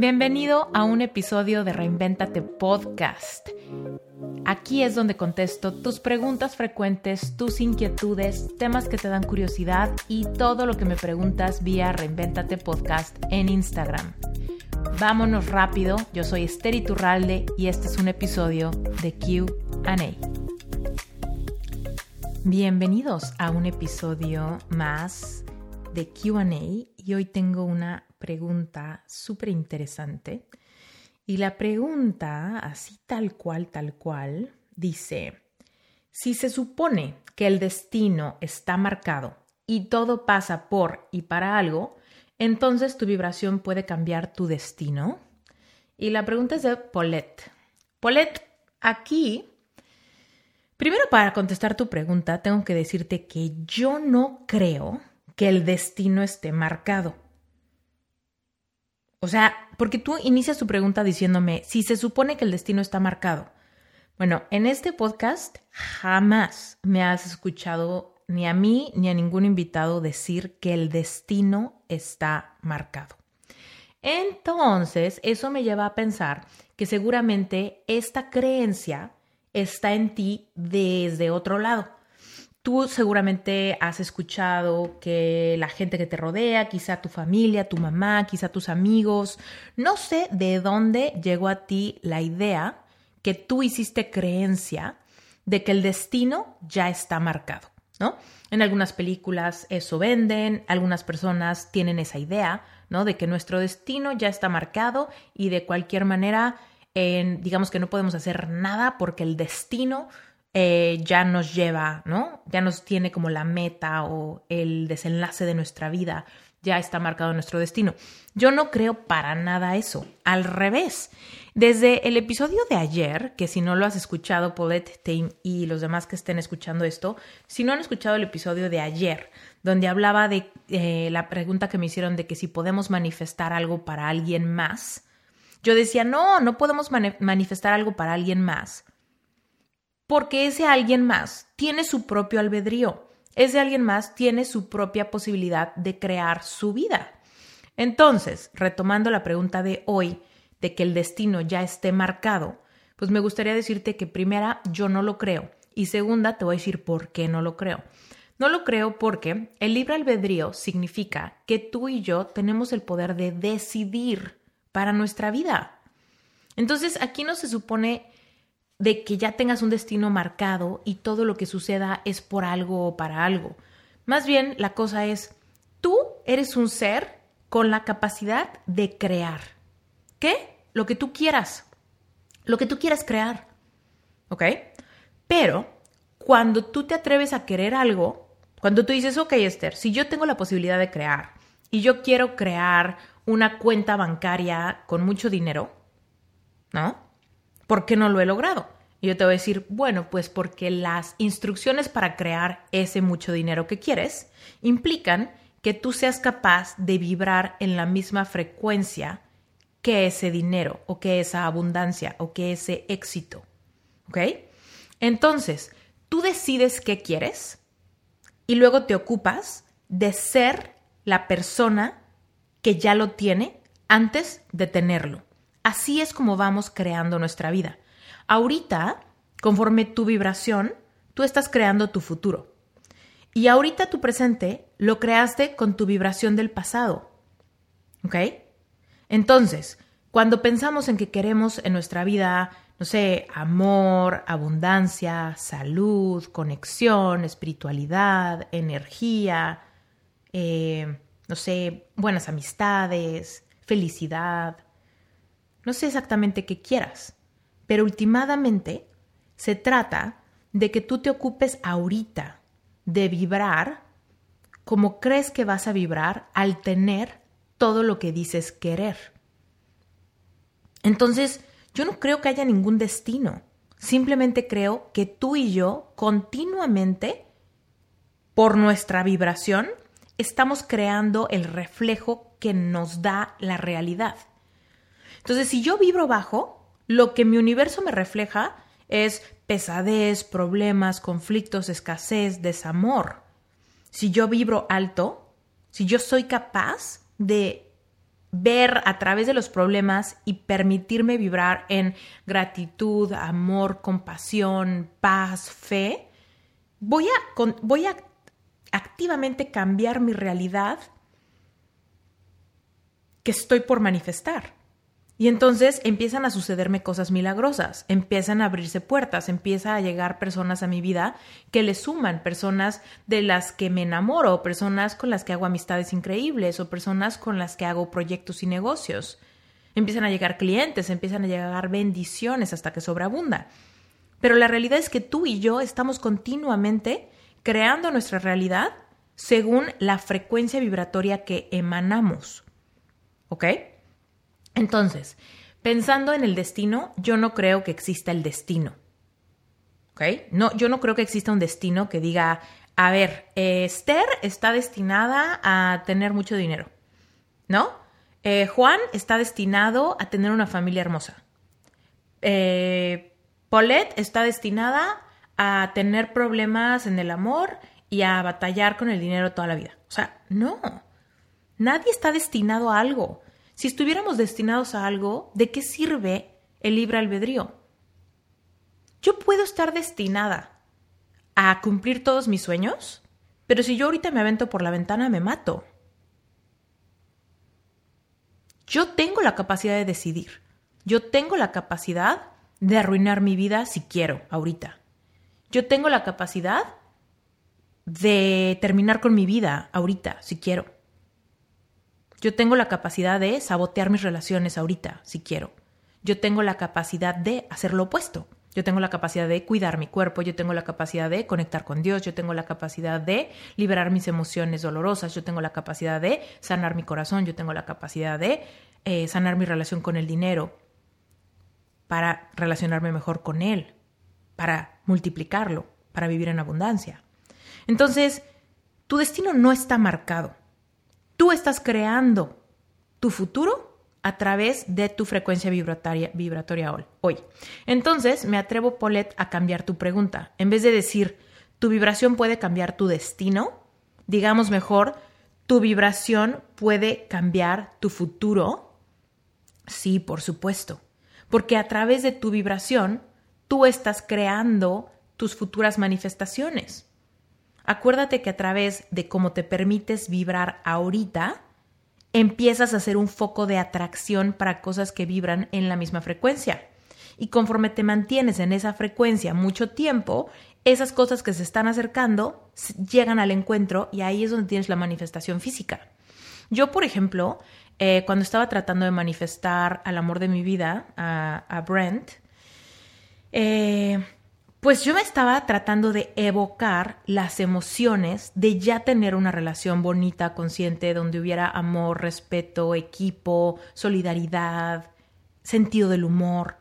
Bienvenido a un episodio de Reinventate Podcast. Aquí es donde contesto tus preguntas frecuentes, tus inquietudes, temas que te dan curiosidad y todo lo que me preguntas vía Reinventate Podcast en Instagram. Vámonos rápido, yo soy Esther Iturralde y este es un episodio de QA. Bienvenidos a un episodio más de QA y hoy tengo una pregunta súper interesante. Y la pregunta, así tal cual, tal cual, dice, si se supone que el destino está marcado y todo pasa por y para algo, entonces tu vibración puede cambiar tu destino. Y la pregunta es de Paulette. Paulette, aquí, primero para contestar tu pregunta, tengo que decirte que yo no creo que el destino esté marcado. O sea, porque tú inicias tu pregunta diciéndome si se supone que el destino está marcado. Bueno, en este podcast jamás me has escuchado ni a mí ni a ningún invitado decir que el destino está marcado. Entonces, eso me lleva a pensar que seguramente esta creencia está en ti desde otro lado. Tú seguramente has escuchado que la gente que te rodea, quizá tu familia, tu mamá, quizá tus amigos, no sé de dónde llegó a ti la idea que tú hiciste creencia de que el destino ya está marcado, ¿no? En algunas películas eso venden, algunas personas tienen esa idea, ¿no? De que nuestro destino ya está marcado y de cualquier manera, digamos que no podemos hacer nada porque el destino eh, ya nos lleva, ¿no? Ya nos tiene como la meta o el desenlace de nuestra vida, ya está marcado nuestro destino. Yo no creo para nada eso, al revés. Desde el episodio de ayer, que si no lo has escuchado, Paulette Tame y los demás que estén escuchando esto, si no han escuchado el episodio de ayer, donde hablaba de eh, la pregunta que me hicieron de que si podemos manifestar algo para alguien más, yo decía, no, no podemos manifestar algo para alguien más porque ese alguien más tiene su propio albedrío, ese alguien más tiene su propia posibilidad de crear su vida. Entonces, retomando la pregunta de hoy, de que el destino ya esté marcado, pues me gustaría decirte que primera, yo no lo creo, y segunda, te voy a decir por qué no lo creo. No lo creo porque el libre albedrío significa que tú y yo tenemos el poder de decidir para nuestra vida. Entonces, aquí no se supone de que ya tengas un destino marcado y todo lo que suceda es por algo o para algo. Más bien, la cosa es, tú eres un ser con la capacidad de crear. ¿Qué? Lo que tú quieras. Lo que tú quieras crear. ¿Ok? Pero cuando tú te atreves a querer algo, cuando tú dices, ok, Esther, si yo tengo la posibilidad de crear y yo quiero crear una cuenta bancaria con mucho dinero, ¿no? ¿Por qué no lo he logrado? Y yo te voy a decir, bueno, pues porque las instrucciones para crear ese mucho dinero que quieres implican que tú seas capaz de vibrar en la misma frecuencia que ese dinero o que esa abundancia o que ese éxito. ¿Ok? Entonces, tú decides qué quieres y luego te ocupas de ser la persona que ya lo tiene antes de tenerlo. Así es como vamos creando nuestra vida. Ahorita, conforme tu vibración, tú estás creando tu futuro. Y ahorita tu presente lo creaste con tu vibración del pasado. ¿Ok? Entonces, cuando pensamos en que queremos en nuestra vida, no sé, amor, abundancia, salud, conexión, espiritualidad, energía, eh, no sé, buenas amistades, felicidad, no sé exactamente qué quieras, pero últimamente se trata de que tú te ocupes ahorita de vibrar como crees que vas a vibrar al tener todo lo que dices querer. Entonces, yo no creo que haya ningún destino. Simplemente creo que tú y yo continuamente, por nuestra vibración, estamos creando el reflejo que nos da la realidad. Entonces, si yo vibro bajo, lo que mi universo me refleja es pesadez, problemas, conflictos, escasez, desamor. Si yo vibro alto, si yo soy capaz de ver a través de los problemas y permitirme vibrar en gratitud, amor, compasión, paz, fe, voy a, voy a activamente cambiar mi realidad que estoy por manifestar. Y entonces empiezan a sucederme cosas milagrosas, empiezan a abrirse puertas, empieza a llegar personas a mi vida que le suman, personas de las que me enamoro, personas con las que hago amistades increíbles o personas con las que hago proyectos y negocios. Empiezan a llegar clientes, empiezan a llegar bendiciones hasta que sobreabunda. Pero la realidad es que tú y yo estamos continuamente creando nuestra realidad según la frecuencia vibratoria que emanamos. ¿Ok? Entonces, pensando en el destino, yo no creo que exista el destino. ¿Ok? No, yo no creo que exista un destino que diga, a ver, Esther está destinada a tener mucho dinero. ¿No? Eh, Juan está destinado a tener una familia hermosa. Eh, Paulette está destinada a tener problemas en el amor y a batallar con el dinero toda la vida. O sea, no. Nadie está destinado a algo. Si estuviéramos destinados a algo, ¿de qué sirve el libre albedrío? Yo puedo estar destinada a cumplir todos mis sueños, pero si yo ahorita me avento por la ventana, me mato. Yo tengo la capacidad de decidir. Yo tengo la capacidad de arruinar mi vida si quiero, ahorita. Yo tengo la capacidad de terminar con mi vida ahorita, si quiero. Yo tengo la capacidad de sabotear mis relaciones ahorita, si quiero. Yo tengo la capacidad de hacer lo opuesto. Yo tengo la capacidad de cuidar mi cuerpo, yo tengo la capacidad de conectar con Dios, yo tengo la capacidad de liberar mis emociones dolorosas, yo tengo la capacidad de sanar mi corazón, yo tengo la capacidad de eh, sanar mi relación con el dinero para relacionarme mejor con Él, para multiplicarlo, para vivir en abundancia. Entonces, tu destino no está marcado. Tú estás creando tu futuro a través de tu frecuencia vibratoria, hoy. Entonces, me atrevo, Paulette, a cambiar tu pregunta. En vez de decir, tu vibración puede cambiar tu destino, digamos mejor, tu vibración puede cambiar tu futuro. Sí, por supuesto. Porque a través de tu vibración, tú estás creando tus futuras manifestaciones. Acuérdate que a través de cómo te permites vibrar ahorita, empiezas a hacer un foco de atracción para cosas que vibran en la misma frecuencia. Y conforme te mantienes en esa frecuencia mucho tiempo, esas cosas que se están acercando llegan al encuentro y ahí es donde tienes la manifestación física. Yo, por ejemplo, eh, cuando estaba tratando de manifestar al amor de mi vida, a, Brent, eh, pues yo me estaba tratando de evocar las emociones de ya tener una relación bonita, consciente, donde hubiera amor, respeto, equipo, solidaridad, sentido del humor.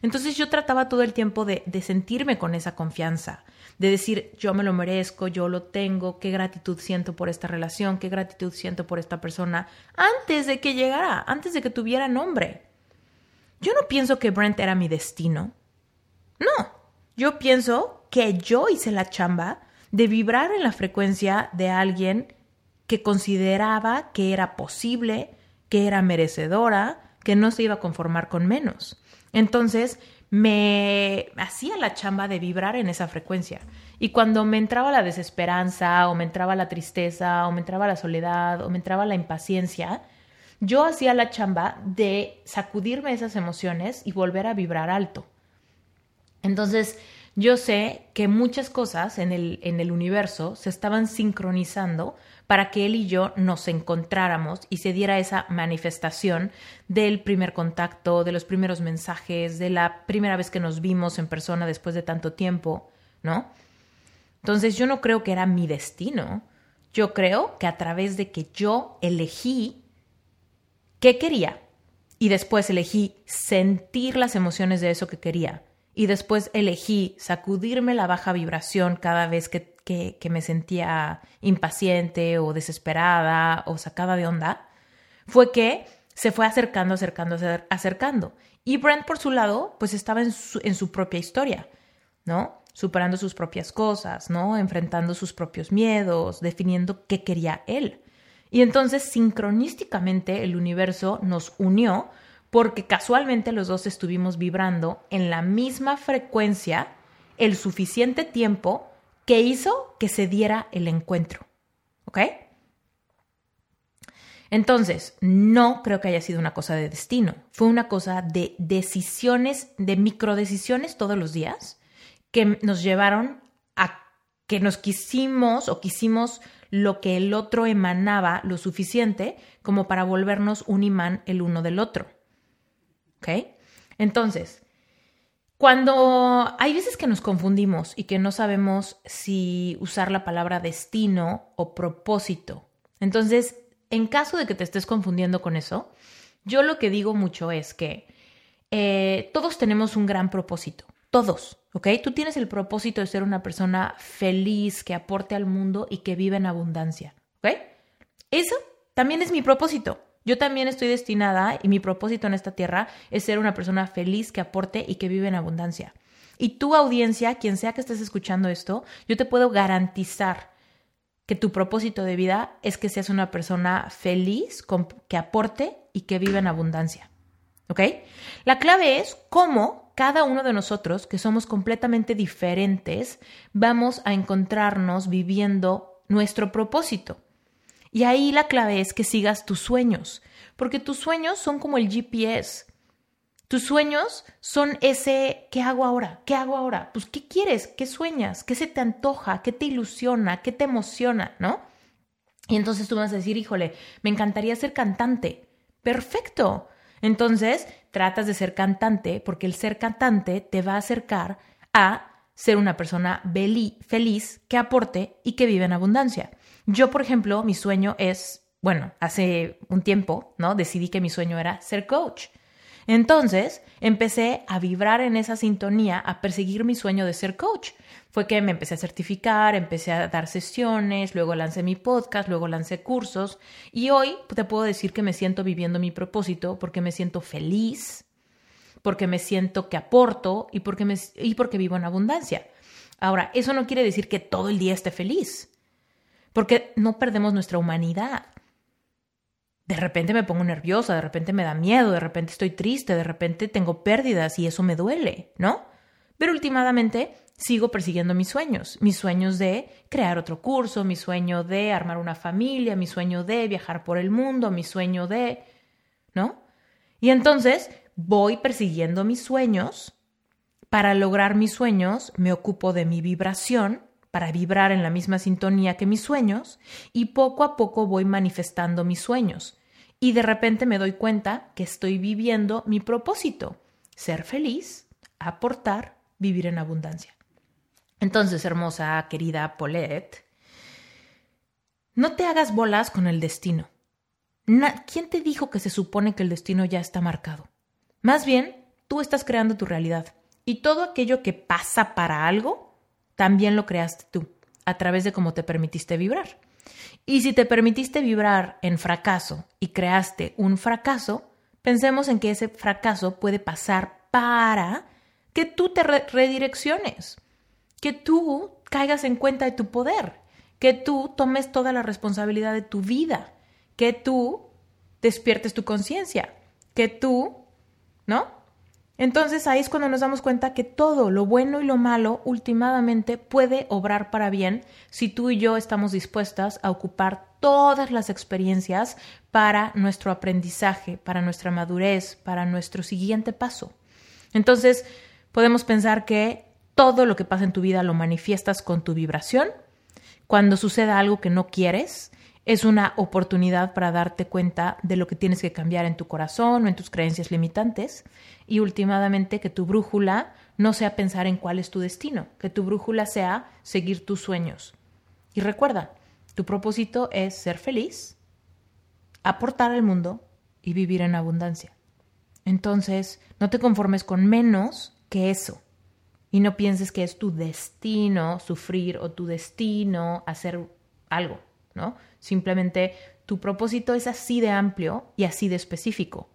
Entonces yo trataba todo el tiempo de, sentirme con esa confianza, de decir, yo me lo merezco, yo lo tengo, qué gratitud siento por esta relación, qué gratitud siento por esta persona, antes de que llegara, antes de que tuviera nombre. Yo no pienso que Brent era mi destino. No, yo pienso que yo hice la chamba de vibrar en la frecuencia de alguien que consideraba que era posible, que era merecedora, que no se iba a conformar con menos. Entonces me hacía la chamba de vibrar en esa frecuencia. Y cuando me entraba la desesperanza, o me entraba la tristeza, o me entraba la soledad, o me entraba la impaciencia, yo hacía la chamba de sacudirme esas emociones y volver a vibrar alto. Entonces, yo sé que muchas cosas en el, en el universo se estaban sincronizando para que él y yo nos encontráramos y se diera esa manifestación del primer contacto, de los primeros mensajes, de la primera vez que nos vimos en persona después de tanto tiempo, ¿no? Entonces yo no creo que era mi destino, yo creo que a través de que yo elegí qué quería y después elegí sentir las emociones de eso que quería y después elegí sacudirme la baja vibración cada vez que, que, me sentía impaciente o desesperada o sacada de onda, fue que se fue acercando, acercando, acercando. Y Brent, por su lado, pues estaba en su, en su propia historia, ¿no? Superando sus propias cosas, ¿no? Enfrentando sus propios miedos, definiendo qué quería él. Y entonces sincronísticamente el universo nos unió porque casualmente los dos estuvimos vibrando en la misma frecuencia el suficiente tiempo que hizo que se diera el encuentro. ¿Ok? Entonces, no creo que haya sido una cosa de destino, fue una cosa de decisiones, de microdecisiones todos los días que nos llevaron a que nos quisimos o quisimos lo que el otro emanaba lo suficiente como para volvernos un imán el uno del otro. ¿Ok? Entonces, cuando hay veces que nos confundimos y que no sabemos si usar la palabra destino o propósito, entonces en caso de que te estés confundiendo con eso, yo lo que digo mucho es que eh, todos tenemos un gran propósito, todos, ¿ok? Tú tienes el propósito de ser una persona feliz, que aporte al mundo y que vive en abundancia, ¿ok? Eso también es mi propósito. Yo también estoy destinada y mi propósito en esta tierra es ser una persona feliz, que aporte y que vive en abundancia. Y tu audiencia, quien sea que estés escuchando esto, yo te puedo garantizar que tu propósito de vida es que seas una persona feliz, que aporte y que viva en abundancia. ¿Ok? La clave es cómo cada uno de nosotros, que somos completamente diferentes, vamos a encontrarnos viviendo nuestro propósito. Y ahí la clave es que sigas tus sueños, porque tus sueños son como el GPS. Tus sueños son ese, ¿qué hago ahora? ¿Qué hago ahora? Pues, ¿qué quieres? ¿Qué sueñas? ¿Qué se te antoja? ¿Qué te ilusiona? ¿Qué te emociona? ¿No? Y entonces tú vas a decir, híjole, me encantaría ser cantante. Perfecto. Entonces, tratas de ser cantante porque el ser cantante te va a acercar a ser una persona feliz, que aporte y que vive en abundancia. Yo, por ejemplo, mi sueño es, bueno, hace un tiempo, ¿no? Decidí que mi sueño era ser coach. Entonces empecé a vibrar en esa sintonía, a perseguir mi sueño de ser coach. Fue que me empecé a certificar, empecé a dar sesiones, luego lancé mi podcast, luego lancé cursos y hoy te puedo decir que me siento viviendo mi propósito porque me siento feliz, porque me siento que aporto y porque, me, y porque vivo en abundancia. Ahora, eso no quiere decir que todo el día esté feliz, porque no perdemos nuestra humanidad de repente me pongo nerviosa, de repente me da miedo, de repente estoy triste, de repente tengo pérdidas y eso me duele, ¿no? Pero últimamente sigo persiguiendo mis sueños, mis sueños de crear otro curso, mi sueño de armar una familia, mi sueño de viajar por el mundo, mi sueño de, ¿no? Y entonces voy persiguiendo mis sueños. Para lograr mis sueños me ocupo de mi vibración, para vibrar en la misma sintonía que mis sueños, y poco a poco voy manifestando mis sueños y de repente me doy cuenta que estoy viviendo mi propósito, ser feliz, aportar, vivir en abundancia. Entonces, hermosa, querida Paulette, no te hagas bolas con el destino. ¿Quién te dijo que se supone que el destino ya está marcado? Más bien, tú estás creando tu realidad. Y todo aquello que pasa para algo, también lo creaste tú, a través de cómo te permitiste vibrar. Y si te permitiste vibrar en fracaso y creaste un fracaso, pensemos en que ese fracaso puede pasar para que tú te redirecciones, que tú caigas en cuenta de tu poder, que tú tomes toda la responsabilidad de tu vida, que tú despiertes tu conciencia, que tú, ¿no? Entonces ahí es cuando nos damos cuenta que todo, lo bueno y lo malo, últimamente puede obrar para bien si tú y yo estamos dispuestas a ocupar todas las experiencias para nuestro aprendizaje, para nuestra madurez, para nuestro siguiente paso. Entonces podemos pensar que todo lo que pasa en tu vida lo manifiestas con tu vibración. Cuando suceda algo que no quieres, es una oportunidad para darte cuenta de lo que tienes que cambiar en tu corazón o en tus creencias limitantes y últimamente que tu brújula no sea pensar en cuál es tu destino, que tu brújula sea seguir tus sueños. Y recuerda, tu propósito es ser feliz, aportar al mundo y vivir en abundancia. Entonces, no te conformes con menos que eso. Y no pienses que es tu destino sufrir o tu destino hacer algo, ¿no? Simplemente tu propósito es así de amplio y así de específico.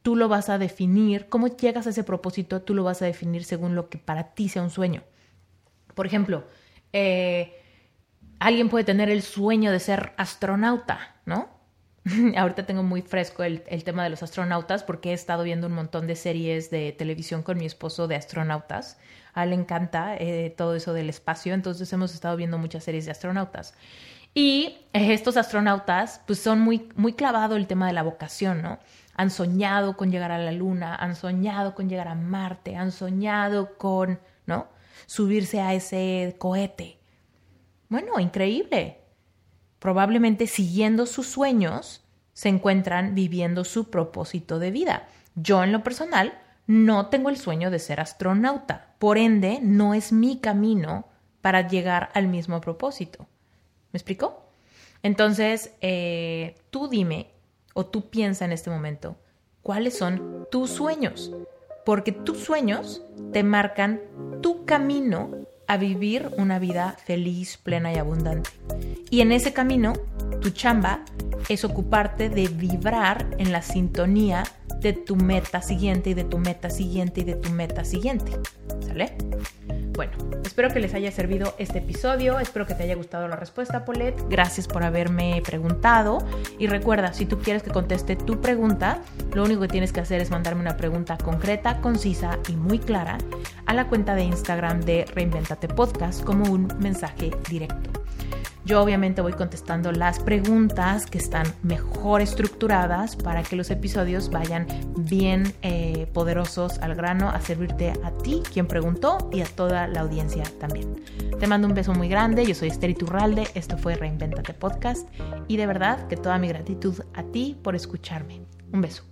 Tú lo vas a definir, cómo llegas a ese propósito, tú lo vas a definir según lo que para ti sea un sueño. Por ejemplo, eh, alguien puede tener el sueño de ser astronauta, ¿no? Ahorita tengo muy fresco el, tema de los astronautas porque he estado viendo un montón de series de televisión con mi esposo de astronautas. A él le encanta eh, todo eso del espacio, entonces hemos estado viendo muchas series de astronautas. Y estos astronautas, pues son muy, muy clavado el tema de la vocación, ¿no? Han soñado con llegar a la Luna, han soñado con llegar a Marte, han soñado con, ¿no? Subirse a ese cohete. Bueno, increíble. Probablemente siguiendo sus sueños, se encuentran viviendo su propósito de vida. Yo en lo personal no tengo el sueño de ser astronauta, por ende no es mi camino para llegar al mismo propósito. ¿Me explico? Entonces, eh, tú dime o tú piensa en este momento, ¿cuáles son tus sueños? Porque tus sueños te marcan tu camino a vivir una vida feliz, plena y abundante. Y en ese camino, tu chamba es ocuparte de vibrar en la sintonía de tu meta siguiente y de tu meta siguiente y de tu meta siguiente. ¿Sale? Bueno, espero que les haya servido este episodio, espero que te haya gustado la respuesta, Paulette. Gracias por haberme preguntado. Y recuerda, si tú quieres que conteste tu pregunta, lo único que tienes que hacer es mandarme una pregunta concreta, concisa y muy clara a la cuenta de Instagram de Reinventate Podcast como un mensaje directo. Yo obviamente voy contestando las preguntas que están mejor estructuradas para que los episodios vayan bien eh, poderosos al grano a servirte a ti, quien preguntó, y a toda la audiencia también. Te mando un beso muy grande, yo soy Esther Iturralde, esto fue Reinventate Podcast y de verdad que toda mi gratitud a ti por escucharme. Un beso.